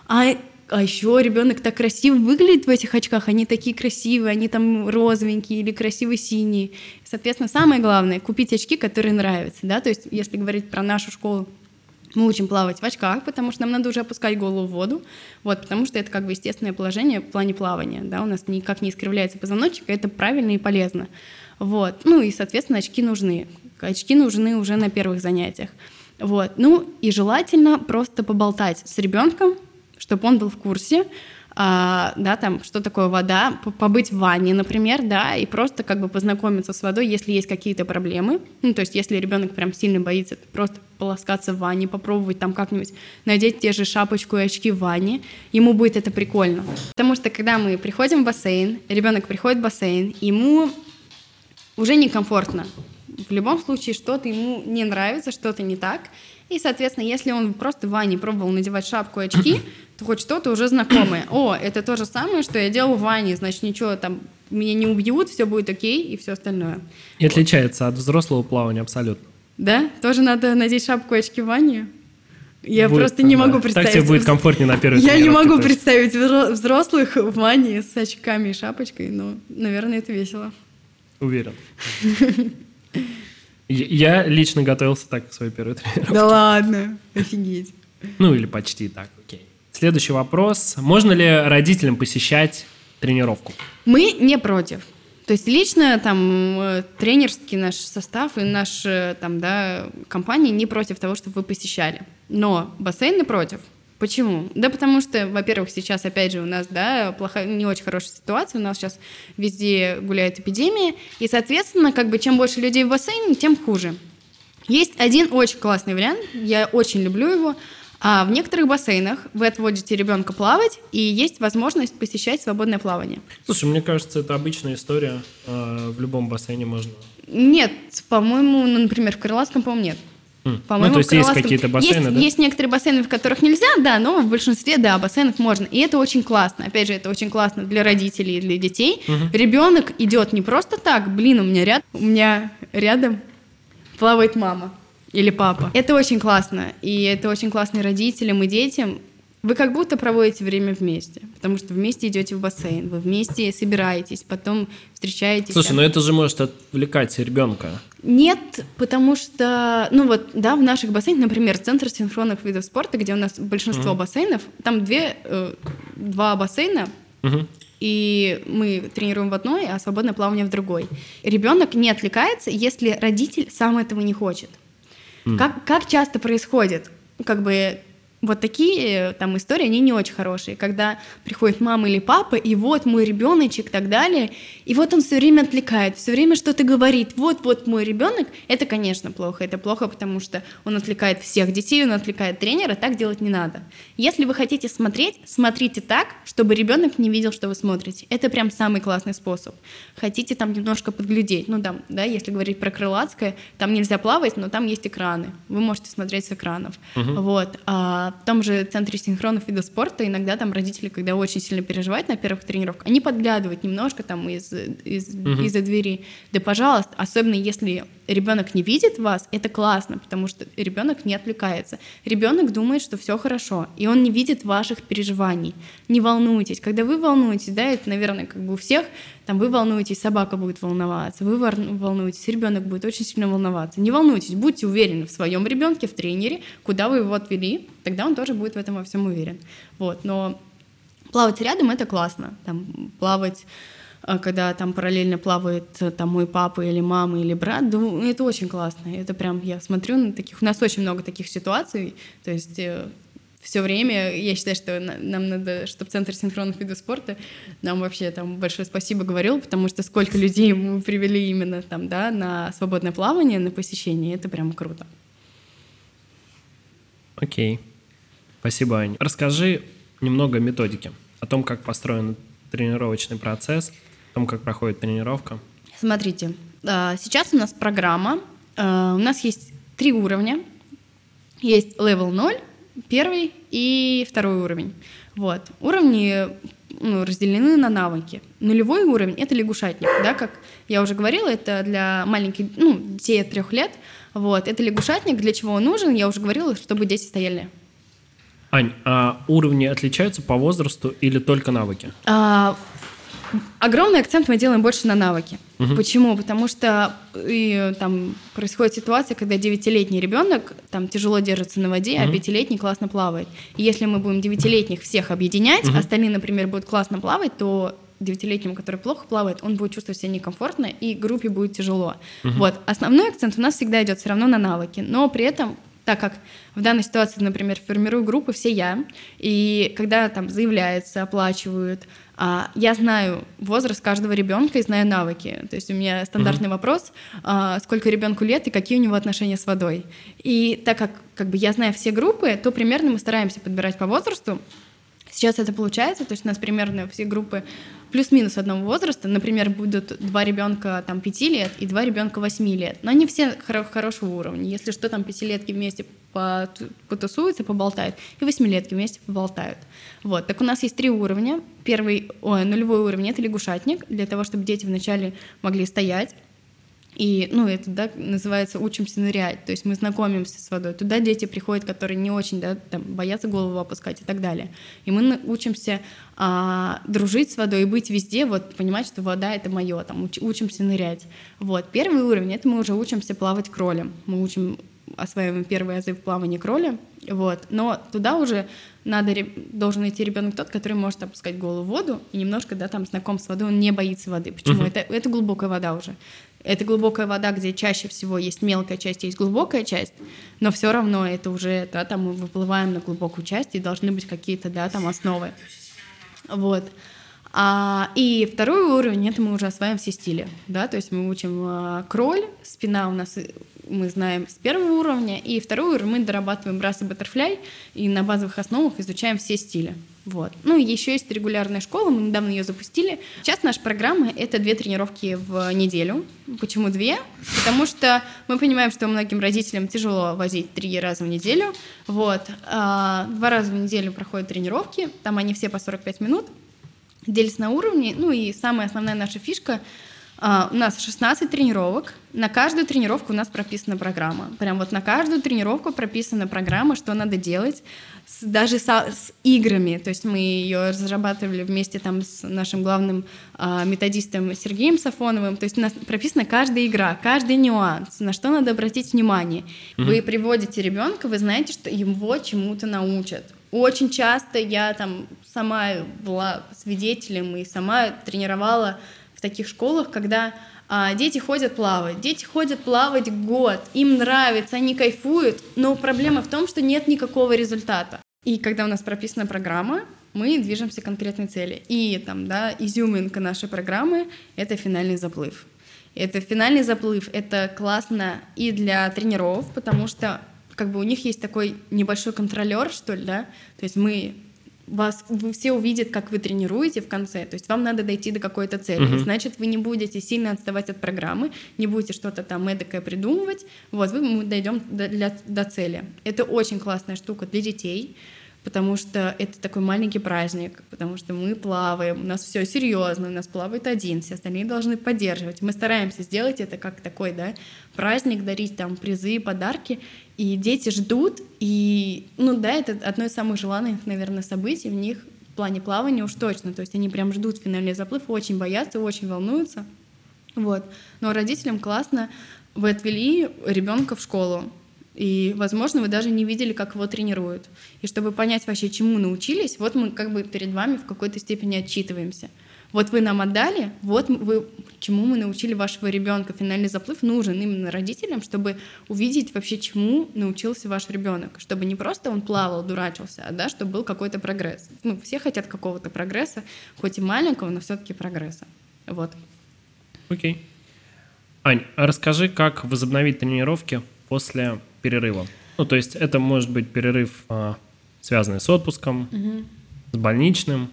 Speaker 3: А а еще ребенок так красиво выглядит в этих очках, они такие красивые, они там розовенькие или красиво синие. Соответственно, самое главное — купить очки, которые нравятся, да, то есть если говорить про нашу школу, мы учим плавать в очках, потому что нам надо уже опускать голову в воду, вот, потому что это как бы естественное положение в плане плавания, да, у нас никак не искривляется позвоночник, это правильно и полезно, вот, ну и, соответственно, очки нужны, очки нужны уже на первых занятиях, вот, ну и желательно просто поболтать с ребенком, чтобы он был в курсе, а, да, там, что такое вода, побыть в ванне, например, да, и просто как бы познакомиться с водой, если есть какие-то проблемы. Ну, то есть, если ребенок прям сильно боится, просто полоскаться в ванне, попробовать там как-нибудь надеть те же шапочку и очки в ванне, ему будет это прикольно. Потому что, когда мы приходим в бассейн, ребенок приходит в бассейн, ему уже некомфортно. В любом случае, что-то ему не нравится, что-то не так. И, соответственно, если он просто в ванне пробовал надевать шапку и очки, (clears throat) хоть что-то уже знакомое. О, это то же самое, что я делал в ванне, значит, ничего там меня не убьют, все будет окей и все остальное.
Speaker 2: И отличается от взрослого плавания абсолютно.
Speaker 3: Да? Тоже надо надеть шапку и очки в ванне? Я будет, просто не могу представить.
Speaker 2: Так тебе будет комфортнее на первой
Speaker 3: Я не могу представить взрослых в ванне с очками и шапочкой, но, наверное, это весело.
Speaker 2: Уверен. (laughs) Я лично готовился так к своей первой тренировке.
Speaker 3: Да ладно, офигеть.
Speaker 2: Ну или почти так. Следующий вопрос. Можно ли родителям посещать тренировку?
Speaker 3: Мы не против. То есть лично там э, тренерский наш состав и наша там, да, компания не против того, чтобы вы посещали. Но бассейны против. Почему? Да потому что, во-первых, сейчас, опять же, у нас, да, плохая, не очень хорошая ситуация, у нас сейчас везде гуляет эпидемия, и, соответственно, как бы чем больше людей в бассейне, тем хуже. Есть один очень классный вариант, я очень люблю его, а в некоторых бассейнах вы отводите ребенка плавать, и есть возможность посещать свободное плавание.
Speaker 2: Слушай, мне кажется, это обычная история. А, в любом бассейне можно.
Speaker 3: Нет, по-моему, ну, например, в Крылатском, по-моему, нет.
Speaker 2: По-моему, ну, то есть есть какие-то бассейны,
Speaker 3: есть,
Speaker 2: да?
Speaker 3: Есть некоторые бассейны, в которых нельзя, да, но в большинстве, да, бассейнах можно. И это очень классно. Опять же, это очень классно для родителей и для детей. Угу. Ребенок идет не просто так, блин, у меня ряд, у меня рядом плавает мама или папа. Это очень классно. И это очень классно родителям и детям. Вы как будто проводите время вместе, потому что вместе идете в бассейн, вы вместе собираетесь, потом встречаетесь.
Speaker 2: Слушай, но это же может отвлекать ребенка.
Speaker 3: Нет, потому что, ну вот, да, в наших бассейнах, например, Центр синхронных видов спорта, где у нас большинство uh-huh. бассейнов, там две, э, два бассейна, uh-huh. и мы тренируем в одной, а свободное плавание в другой. Ребенок не отвлекается, если родитель сам этого не хочет. Как, как часто происходит? Как бы вот такие там истории, они не очень хорошие, когда приходит мама или папа, и вот мой ребеночек и так далее, и вот он все время отвлекает, все время что-то говорит, вот-вот мой ребенок, это, конечно, плохо, это плохо, потому что он отвлекает всех детей, он отвлекает тренера, так делать не надо. Если вы хотите смотреть, смотрите так, чтобы ребенок не видел, что вы смотрите. Это прям самый классный способ. Хотите там немножко подглядеть, ну там, да, если говорить про крылатское, там нельзя плавать, но там есть экраны, вы можете смотреть с экранов. Угу. Вот. А в том же центре синхронных видов спорта иногда там родители, когда очень сильно переживают на первых тренировках, они подглядывают немножко там из, из, угу. из-за двери. Да, пожалуйста, особенно если ребенок не видит вас, это классно, потому что ребенок не отвлекается. Ребенок думает, что все хорошо, и он не видит ваших переживаний. Не волнуйтесь. Когда вы волнуетесь, да, это, наверное, как бы у всех, там вы волнуетесь, собака будет волноваться, вы волнуетесь, ребенок будет очень сильно волноваться. Не волнуйтесь, будьте уверены в своем ребенке, в тренере, куда вы его отвели, тогда он тоже будет в этом во всем уверен. Вот, но плавать рядом это классно. Там плавать а когда там параллельно плавает э, там мой папа или мама или брат, это очень классно. Это прям, я смотрю на таких, у нас очень много таких ситуаций, то есть э, все время, я считаю, что нам надо, чтобы Центр синхронных видов спорта нам вообще там большое спасибо говорил, потому что сколько людей мы привели именно там, да, на свободное плавание, на посещение, это прям круто.
Speaker 2: Окей. Спасибо, Аня. Расскажи немного о методике, о том, как построен тренировочный процесс, о том, как проходит тренировка?
Speaker 3: Смотрите, а, сейчас у нас программа, а, у нас есть три уровня. Есть level 0, первый и второй уровень. Вот. Уровни ну, разделены на навыки. Нулевой уровень — это лягушатник, да, как я уже говорила, это для маленьких, ну, детей от трех лет. Вот. Это лягушатник, для чего он нужен, я уже говорила, чтобы дети стояли
Speaker 2: Ань, а уровни отличаются по возрасту или только навыки? А,
Speaker 3: Огромный акцент мы делаем больше на навыки. Угу. Почему? Потому что и, там происходит ситуация, когда девятилетний ребенок там тяжело держится на воде, угу. а пятилетний классно плавает. И если мы будем девятилетних всех объединять, угу. остальные, например, будут классно плавать, то девятилетнему, который плохо плавает, он будет чувствовать себя некомфортно, и группе будет тяжело. Угу. Вот. Основной акцент у нас всегда идет все равно на навыки, но при этом так как в данной ситуации, например, формирую группы все я, и когда там заявляется, оплачивают, я знаю возраст каждого ребенка и знаю навыки. То есть у меня стандартный mm-hmm. вопрос, а, сколько ребенку лет и какие у него отношения с водой. И так как, как бы я знаю все группы, то примерно мы стараемся подбирать по возрасту. Сейчас это получается, то есть у нас примерно все группы плюс-минус одного возраста. Например, будут два ребенка там 5 лет и два ребенка 8 лет. Но они все хоро- хорошего уровня. Если что, там пятилетки вместе потусуются, поболтают, и восьмилетки вместе поболтают. Вот. Так у нас есть три уровня. Первый, ой, нулевой уровень — это лягушатник, для того, чтобы дети вначале могли стоять, и, ну, это, да, называется «учимся нырять», то есть мы знакомимся с водой. Туда дети приходят, которые не очень, да, там, боятся голову опускать и так далее. И мы учимся а, дружить с водой и быть везде, вот, понимать, что вода — это мое, там, уч, учимся нырять. Вот, первый уровень — это мы уже учимся плавать кролем. Мы учим осваиваем первые азы в плавании кроли, вот. Но туда уже надо, должен идти ребенок тот, который может опускать голову в воду и немножко, да, там знаком с водой, он не боится воды. Почему? Uh-huh. Это, это глубокая вода уже. Это глубокая вода, где чаще всего есть мелкая часть, есть глубокая часть, но все равно это уже, да, там мы выплываем на глубокую часть, и должны быть какие-то, да, там основы. Вот. А, и второй уровень, это мы уже осваиваем все стили, да, то есть мы учим а, кроль, спина у нас мы знаем с первого уровня, и второй уровень мы дорабатываем брас и баттерфляй, и на базовых основах изучаем все стили. Вот. Ну и еще есть регулярная школа, мы недавно ее запустили. Сейчас наша программа — это две тренировки в неделю. Почему две? Потому что мы понимаем, что многим родителям тяжело возить три раза в неделю. Вот. А, два раза в неделю проходят тренировки, там они все по 45 минут, делятся на уровни. Ну и самая основная наша фишка — Uh, у нас 16 тренировок. На каждую тренировку у нас прописана программа. Прям вот на каждую тренировку прописана программа, что надо делать, с, даже со, с играми. То есть мы ее разрабатывали вместе там с нашим главным uh, методистом Сергеем Сафоновым. То есть у нас прописана каждая игра, каждый нюанс, на что надо обратить внимание. Mm-hmm. Вы приводите ребенка, вы знаете, что его чему-то научат. Очень часто я там сама была свидетелем и сама тренировала в таких школах, когда дети ходят плавать. Дети ходят плавать год, им нравится, они кайфуют, но проблема в том, что нет никакого результата. И когда у нас прописана программа, мы движемся к конкретной цели. И там, да, изюминка нашей программы — это финальный заплыв. Это финальный заплыв, это классно и для тренеров, потому что как бы у них есть такой небольшой контролер, что ли, да, то есть мы вас вы все увидят, как вы тренируете в конце. То есть вам надо дойти до какой-то цели. Uh-huh. Значит, вы не будете сильно отставать от программы, не будете что-то там эдакое придумывать. Вот, вы мы дойдем до, для, до цели. Это очень классная штука для детей потому что это такой маленький праздник, потому что мы плаваем, у нас все серьезно, у нас плавает один, все остальные должны поддерживать. Мы стараемся сделать это как такой, да, праздник, дарить там призы, подарки, и дети ждут, и, ну да, это одно из самых желанных, наверное, событий в них в плане плавания уж точно, то есть они прям ждут финальный заплыв, очень боятся, очень волнуются, вот. Но родителям классно, вы отвели ребенка в школу, и, возможно, вы даже не видели, как его тренируют. И чтобы понять вообще, чему научились, вот мы как бы перед вами в какой-то степени отчитываемся. Вот вы нам отдали, вот вы, чему мы научили вашего ребенка. Финальный заплыв нужен именно родителям, чтобы увидеть вообще, чему научился ваш ребенок. Чтобы не просто он плавал, дурачился, а да, чтобы был какой-то прогресс. Ну, все хотят какого-то прогресса, хоть и маленького, но все-таки прогресса. Вот.
Speaker 2: Окей. Okay. Ань, а расскажи, как возобновить тренировки после перерыва. Ну, то есть это может быть перерыв, а, связанный с отпуском, угу. с больничным.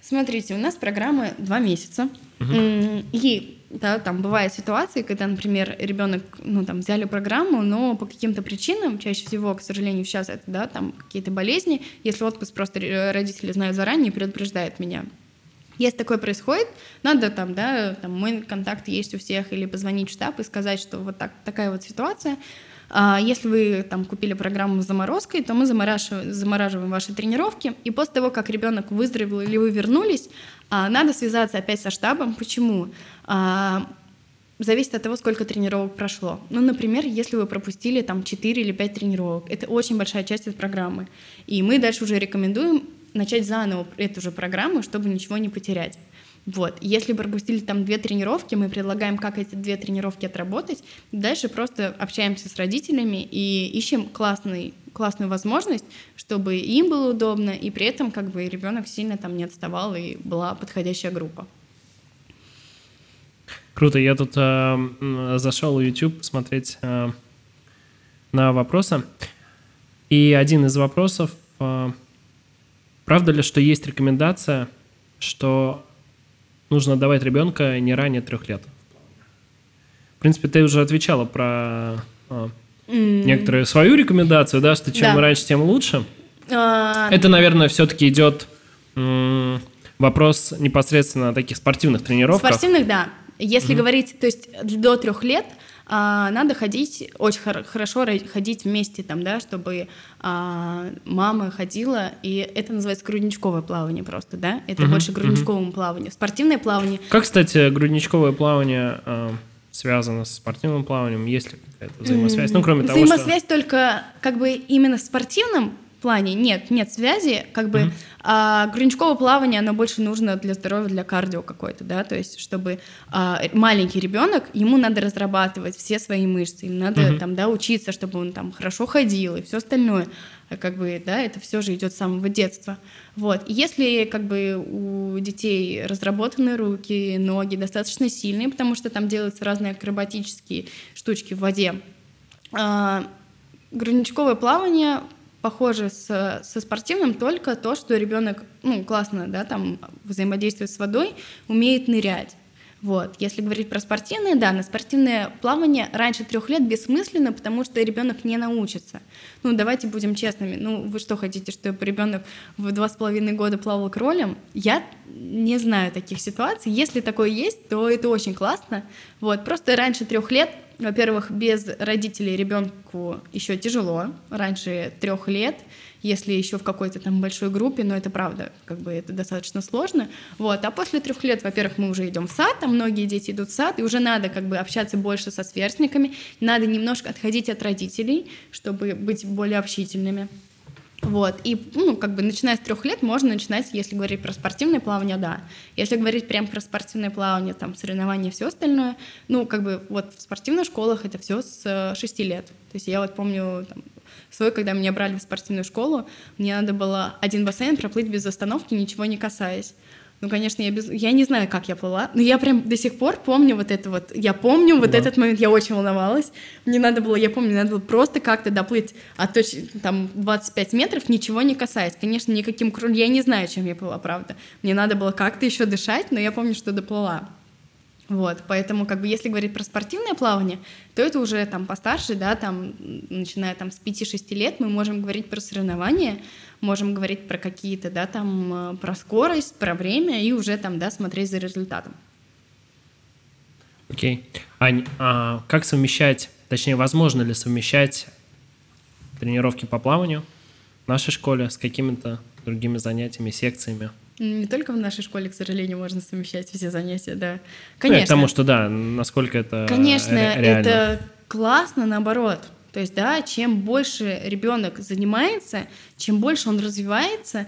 Speaker 3: Смотрите, у нас программа два месяца. Угу. И да, там бывают ситуации, когда, например, ребенок, ну, там, взяли программу, но по каким-то причинам, чаще всего, к сожалению, сейчас это, да, там, какие-то болезни, если отпуск просто родители знают заранее и предупреждают меня. Если такое происходит, надо там, да, там мой контакт есть у всех, или позвонить в штаб и сказать, что вот так, такая вот ситуация. А если вы там купили программу с заморозкой, то мы замораживаем, ваши тренировки, и после того, как ребенок выздоровел или вы вернулись, а, надо связаться опять со штабом. Почему? А, зависит от того, сколько тренировок прошло. Ну, например, если вы пропустили там 4 или 5 тренировок, это очень большая часть этой программы. И мы дальше уже рекомендуем начать заново эту же программу, чтобы ничего не потерять. Вот. Если пропустили там две тренировки, мы предлагаем, как эти две тренировки отработать. Дальше просто общаемся с родителями и ищем классный, классную возможность, чтобы им было удобно, и при этом как бы ребенок сильно там не отставал, и была подходящая группа.
Speaker 2: Круто. Я тут э, зашел в YouTube посмотреть э, на вопросы. И один из вопросов э, Правда ли, что есть рекомендация, что нужно давать ребенка не ранее трех лет? В принципе, ты уже отвечала про а, mm. некоторую свою рекомендацию, да, что чем да. раньше, тем лучше. А... Это, наверное, все-таки идет м- вопрос непосредственно таких спортивных тренировок.
Speaker 3: Спортивных, да. Если mm-hmm. говорить, то есть до трех лет, а, надо ходить, очень хор- хорошо ходить вместе там, да, чтобы а, мама ходила, и это называется грудничковое плавание просто, да, это угу, больше грудничковому угу. плаванию. Спортивное плавание...
Speaker 2: Как, кстати, грудничковое плавание а, связано с спортивным плаванием? Есть ли какая-то взаимосвязь? Ну, кроме
Speaker 3: того, Взаимосвязь что... только как бы именно в спортивном плане нет, нет связи, как бы mm-hmm. а, грудничковое плавание, оно больше нужно для здоровья, для кардио какой-то, да, то есть чтобы а, маленький ребенок, ему надо разрабатывать все свои мышцы, ему надо mm-hmm. там, да, учиться, чтобы он там хорошо ходил и все остальное, а как бы, да, это все же идет с самого детства, вот. И если как бы у детей разработаны руки, ноги достаточно сильные, потому что там делаются разные акробатические штучки в воде, а, грудничковое плавание похоже с, со спортивным только то, что ребенок, ну, классно, да, там взаимодействует с водой, умеет нырять. Вот. Если говорить про спортивное, да, на спортивное плавание раньше трех лет бессмысленно, потому что ребенок не научится. Ну, давайте будем честными. Ну, вы что хотите, чтобы ребенок в два с половиной года плавал кролем? Я не знаю таких ситуаций. Если такое есть, то это очень классно. Вот. Просто раньше трех лет во-первых, без родителей ребенку еще тяжело, раньше трех лет, если еще в какой-то там большой группе, но это правда, как бы это достаточно сложно. Вот. А после трех лет, во-первых, мы уже идем в сад, там многие дети идут в сад, и уже надо как бы общаться больше со сверстниками, надо немножко отходить от родителей, чтобы быть более общительными. Вот. И, ну, как бы, начиная с трех лет можно начинать, если говорить про спортивное плавание, да. Если говорить прям про спортивное плавание, там, соревнования все остальное, ну, как бы, вот в спортивных школах это все с шести лет. То есть я вот помню, там, свой, когда меня брали в спортивную школу, мне надо было один бассейн проплыть без остановки, ничего не касаясь. Ну, конечно, я, без... я не знаю, как я плыла, но я прям до сих пор помню вот это вот. Я помню вот да. этот момент, я очень волновалась. Мне надо было, я помню, надо было просто как-то доплыть от точки, там, 25 метров, ничего не касаясь. Конечно, никаким кружком, я не знаю, чем я плыла, правда. Мне надо было как-то еще дышать, но я помню, что доплыла. Вот, поэтому, как бы, если говорить про спортивное плавание, то это уже там постарше, да, там, начиная там с 5-6 лет, мы можем говорить про соревнования, можем говорить про какие-то, да, там, э, про скорость, про время и уже там, да, смотреть за результатом.
Speaker 2: Окей. Okay. Ань, а как совмещать, точнее, возможно ли совмещать тренировки по плаванию в нашей школе с какими-то другими занятиями, секциями?
Speaker 3: Не только в нашей школе, к сожалению, можно совмещать все занятия, да. Конечно.
Speaker 2: Ну, потому что, да, насколько это
Speaker 3: Конечно,
Speaker 2: реально.
Speaker 3: это классно, наоборот. То есть, да, чем больше ребенок занимается, чем больше он развивается,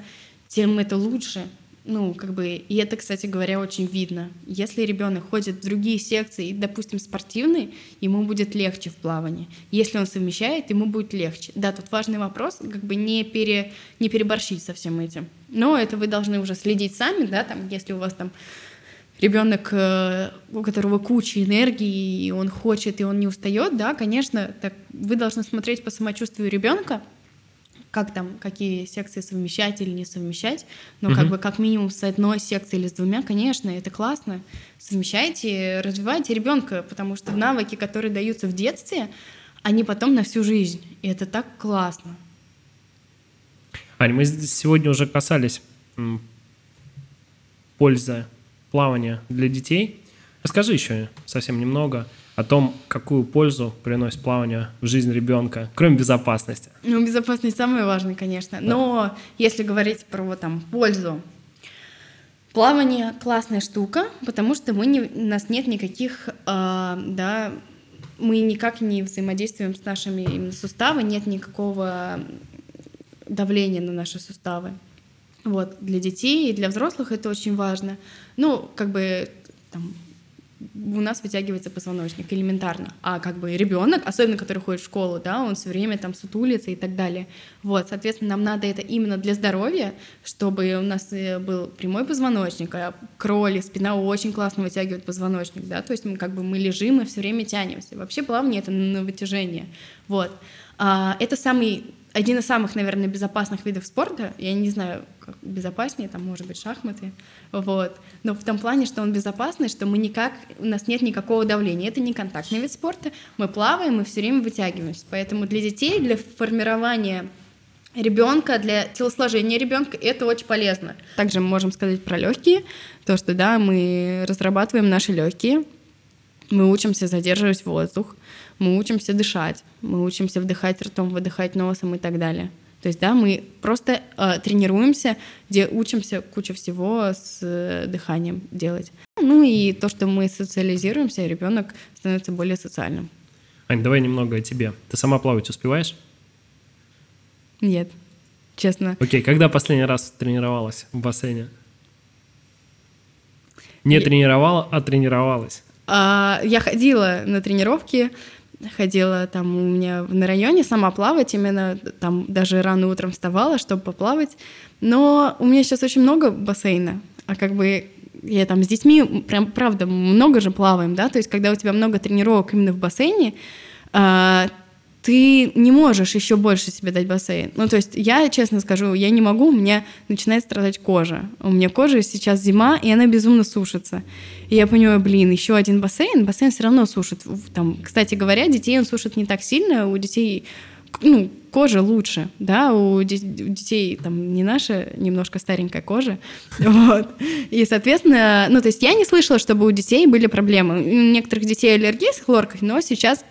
Speaker 3: тем это лучше ну, как бы, и это, кстати говоря, очень видно. Если ребенок ходит в другие секции, допустим, спортивные, ему будет легче в плавании. Если он совмещает, ему будет легче. Да, тут важный вопрос, как бы не, пере, не переборщить со всем этим. Но это вы должны уже следить сами, да, там, если у вас там ребенок, э, у которого куча энергии, и он хочет, и он не устает, да, конечно, так вы должны смотреть по самочувствию ребенка, как там, какие секции совмещать или не совмещать, но угу. как бы как минимум с одной секцией или с двумя, конечно, это классно. Совмещайте, развивайте ребенка, потому что навыки, которые даются в детстве, они потом на всю жизнь, и это так классно.
Speaker 2: Ань, мы сегодня уже касались пользы плавания для детей. Расскажи еще совсем немного о том, какую пользу приносит плавание в жизнь ребенка, кроме безопасности.
Speaker 3: Ну, безопасность самое важное, конечно. Да. Но если говорить про там пользу, плавание классная штука, потому что мы не, у нас нет никаких, э, да, мы никак не взаимодействуем с нашими именно суставами, нет никакого давления на наши суставы. Вот, для детей и для взрослых это очень важно. Ну, как бы там, у нас вытягивается позвоночник элементарно. А как бы ребенок, особенно который ходит в школу, да, он все время там сутулится и так далее. Вот, соответственно, нам надо это именно для здоровья, чтобы у нас э, был прямой позвоночник, а кроли, спина очень классно вытягивает позвоночник, да, то есть мы как бы мы лежим и все время тянемся. Вообще плавание это на вытяжение. Вот. А, это самый один из самых, наверное, безопасных видов спорта. Я не знаю, как безопаснее, там, может быть, шахматы. Вот. Но в том плане, что он безопасный, что мы никак, у нас нет никакого давления. Это не контактный вид спорта. Мы плаваем, мы все время вытягиваемся. Поэтому для детей, для формирования ребенка, для телосложения ребенка это очень полезно. Также мы можем сказать про легкие, то, что да, мы разрабатываем наши легкие, мы учимся задерживать воздух, мы учимся дышать, мы учимся вдыхать ртом, выдыхать носом и так далее. То есть, да, мы просто э, тренируемся, где учимся кучу всего с э, дыханием делать. Ну и то, что мы социализируемся, ребенок становится более социальным.
Speaker 2: Ань, давай немного о тебе. Ты сама плавать успеваешь?
Speaker 3: Нет, честно.
Speaker 2: Окей, когда последний раз тренировалась в бассейне? Не Я... тренировала, а тренировалась.
Speaker 3: А, я ходила на тренировки, ходила там у меня на районе сама плавать, именно там даже рано утром вставала, чтобы поплавать. Но у меня сейчас очень много бассейна, а как бы я там с детьми прям правда много же плаваем, да, то есть когда у тебя много тренировок именно в бассейне, а, ты не можешь еще больше себе дать бассейн. Ну, то есть я, честно скажу, я не могу, у меня начинает страдать кожа. У меня кожа сейчас зима, и она безумно сушится. И я понимаю, блин, еще один бассейн, бассейн все равно сушит. Там, кстати говоря, детей он сушит не так сильно, у детей ну, кожа лучше, да, у, детей там не наша немножко старенькая кожа, (laughs) вот, и, соответственно, ну, то есть я не слышала, чтобы у детей были проблемы. У некоторых детей аллергия с хлоркой, но сейчас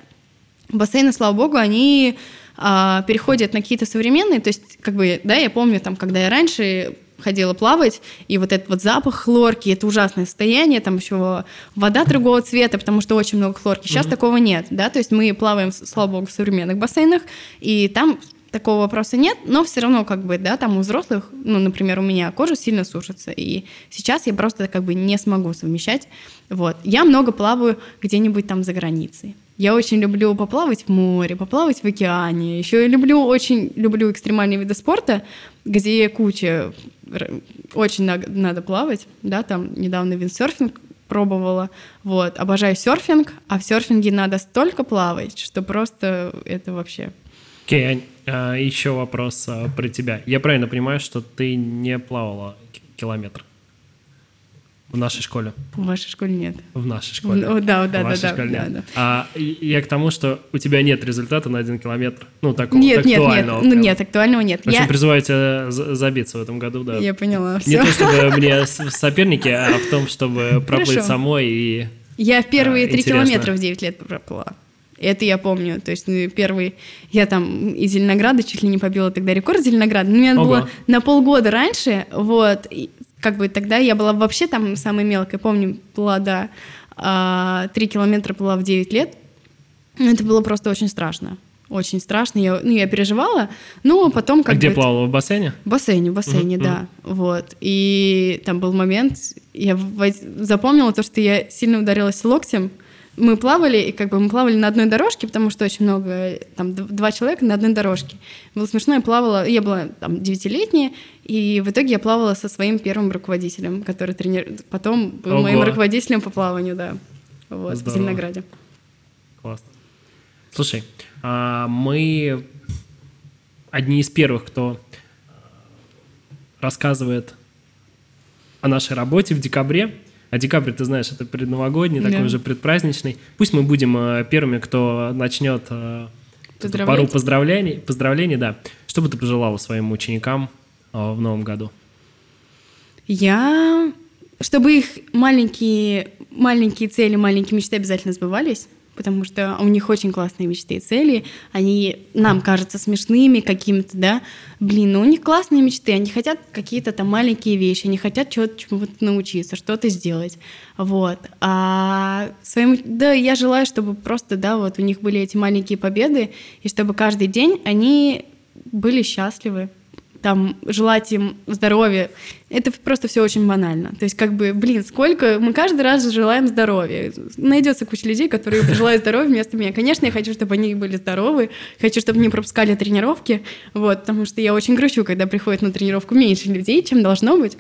Speaker 3: бассейны, слава богу, они а, переходят на какие-то современные, то есть, как бы, да, я помню, там, когда я раньше ходила плавать, и вот этот вот запах хлорки, это ужасное состояние, там еще вода другого цвета, потому что очень много хлорки. Сейчас mm-hmm. такого нет, да, то есть мы плаваем, слава богу, в современных бассейнах, и там такого вопроса нет, но все равно как бы, да, там у взрослых, ну, например, у меня кожа сильно сушится, и сейчас я просто как бы не смогу совмещать, вот. Я много плаваю где-нибудь там за границей, Я очень люблю поплавать в море, поплавать в океане. Еще я люблю, очень люблю экстремальные виды спорта, где куча, очень надо, надо плавать, да, там недавно виндсерфинг пробовала, вот, обожаю серфинг, а в серфинге надо столько плавать, что просто это вообще...
Speaker 2: Окей, okay, а, еще вопрос а, про тебя. Я правильно понимаю, что ты не плавала километр? В нашей школе.
Speaker 3: В вашей школе нет.
Speaker 2: В нашей школе.
Speaker 3: О, да, да, да, да, да, да.
Speaker 2: А я к тому, что у тебя нет результата на один километр. Ну, такого
Speaker 3: нет, актуального. Нет, нет, ну, нет, актуального нет.
Speaker 2: В общем, я... призываю тебя забиться в этом году, да.
Speaker 3: Я поняла,
Speaker 2: все. Не то, чтобы мне соперники, а в том, чтобы проплыть самой и
Speaker 3: Я в первые три километра в 9 лет проплыла. Это я помню. То есть ну, первый... Я там из Зеленограда чуть ли не побила тогда рекорд Зеленограда. Но мне было на полгода раньше. Вот как бы тогда я была вообще там самой мелкой, помню, была, да, а, три километра была в 9 лет. Это было просто очень страшно. Очень страшно. Я, ну, я переживала, но потом как
Speaker 2: А где
Speaker 3: бы,
Speaker 2: плавала? В бассейне?
Speaker 3: В бассейне, в бассейне, uh-huh, да. Вот. И там был момент, я запомнила то, что я сильно ударилась локтем, мы плавали, и как бы мы плавали на одной дорожке, потому что очень много, там, два человека на одной дорожке. Было смешно, я плавала, я была там девятилетняя, и в итоге я плавала со своим первым руководителем, который тренер... потом был Ого. моим руководителем по плаванию, да, вот, Здорово. в Зеленограде.
Speaker 2: Классно. Слушай, а мы одни из первых, кто рассказывает о нашей работе в декабре. А декабрь, ты знаешь, это предновогодний, да. такой уже предпраздничный. Пусть мы будем э, первыми, кто начнет э, пару поздравлений, поздравлений, да. Что бы ты пожелала своим ученикам э, в новом году?
Speaker 3: Я... Чтобы их маленькие, маленькие цели, маленькие мечты обязательно сбывались потому что у них очень классные мечты и цели, они нам кажутся смешными какими-то, да, блин, ну у них классные мечты, они хотят какие-то там маленькие вещи, они хотят чего-то чему-то научиться, что-то сделать, вот. А своим, да, я желаю, чтобы просто, да, вот у них были эти маленькие победы, и чтобы каждый день они были счастливы, там желать им здоровья. Это просто все очень банально. То есть, как бы, блин, сколько мы каждый раз желаем здоровья. Найдется куча людей, которые пожелают здоровья вместо меня. Конечно, я хочу, чтобы они были здоровы, хочу, чтобы не пропускали тренировки, вот, потому что я очень грущу, когда приходит на тренировку меньше людей, чем должно быть.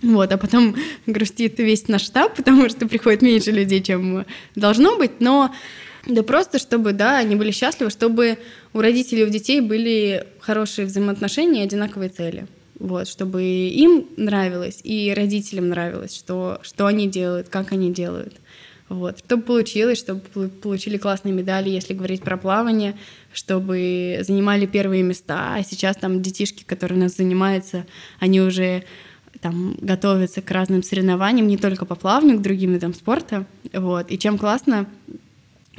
Speaker 3: Вот, а потом грустит весь наш штаб, (laughs) потому что приходит меньше людей, чем должно быть, но да просто, чтобы, да, они были счастливы, чтобы у родителей и у детей были хорошие взаимоотношения и одинаковые цели. Вот, чтобы им нравилось и родителям нравилось, что, что они делают, как они делают. Вот, чтобы получилось, чтобы получили классные медали, если говорить про плавание, чтобы занимали первые места, а сейчас там детишки, которые у нас занимаются, они уже там готовятся к разным соревнованиям, не только по плаванию, к другим видам спорта. Вот. И чем классно,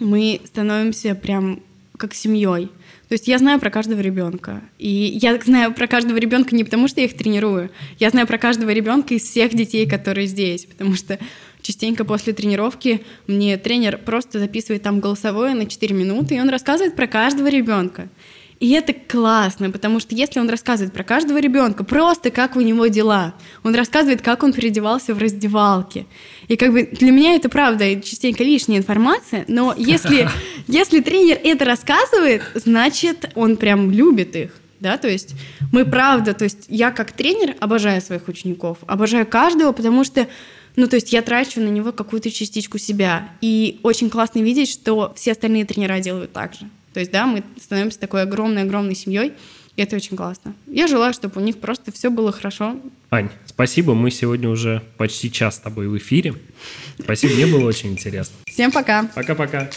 Speaker 3: мы становимся прям как семьей. То есть я знаю про каждого ребенка. И я знаю про каждого ребенка не потому, что я их тренирую. Я знаю про каждого ребенка из всех детей, которые здесь. Потому что частенько после тренировки мне тренер просто записывает там голосовое на 4 минуты, и он рассказывает про каждого ребенка. И это классно, потому что если он рассказывает про каждого ребенка, просто как у него дела, он рассказывает, как он переодевался в раздевалке. И как бы для меня это правда частенько лишняя информация, но (laughs) если, если тренер это рассказывает, значит, он прям любит их. Да, то есть мы правда, то есть я как тренер обожаю своих учеников, обожаю каждого, потому что ну, то есть я трачу на него какую-то частичку себя. И очень классно видеть, что все остальные тренера делают так же. То есть, да, мы становимся такой огромной-огромной семьей, и это очень классно. Я желаю, чтобы у них просто все было хорошо.
Speaker 2: Ань, спасибо. Мы сегодня уже почти час с тобой в эфире. Спасибо, мне было очень интересно.
Speaker 3: Всем пока.
Speaker 2: Пока-пока.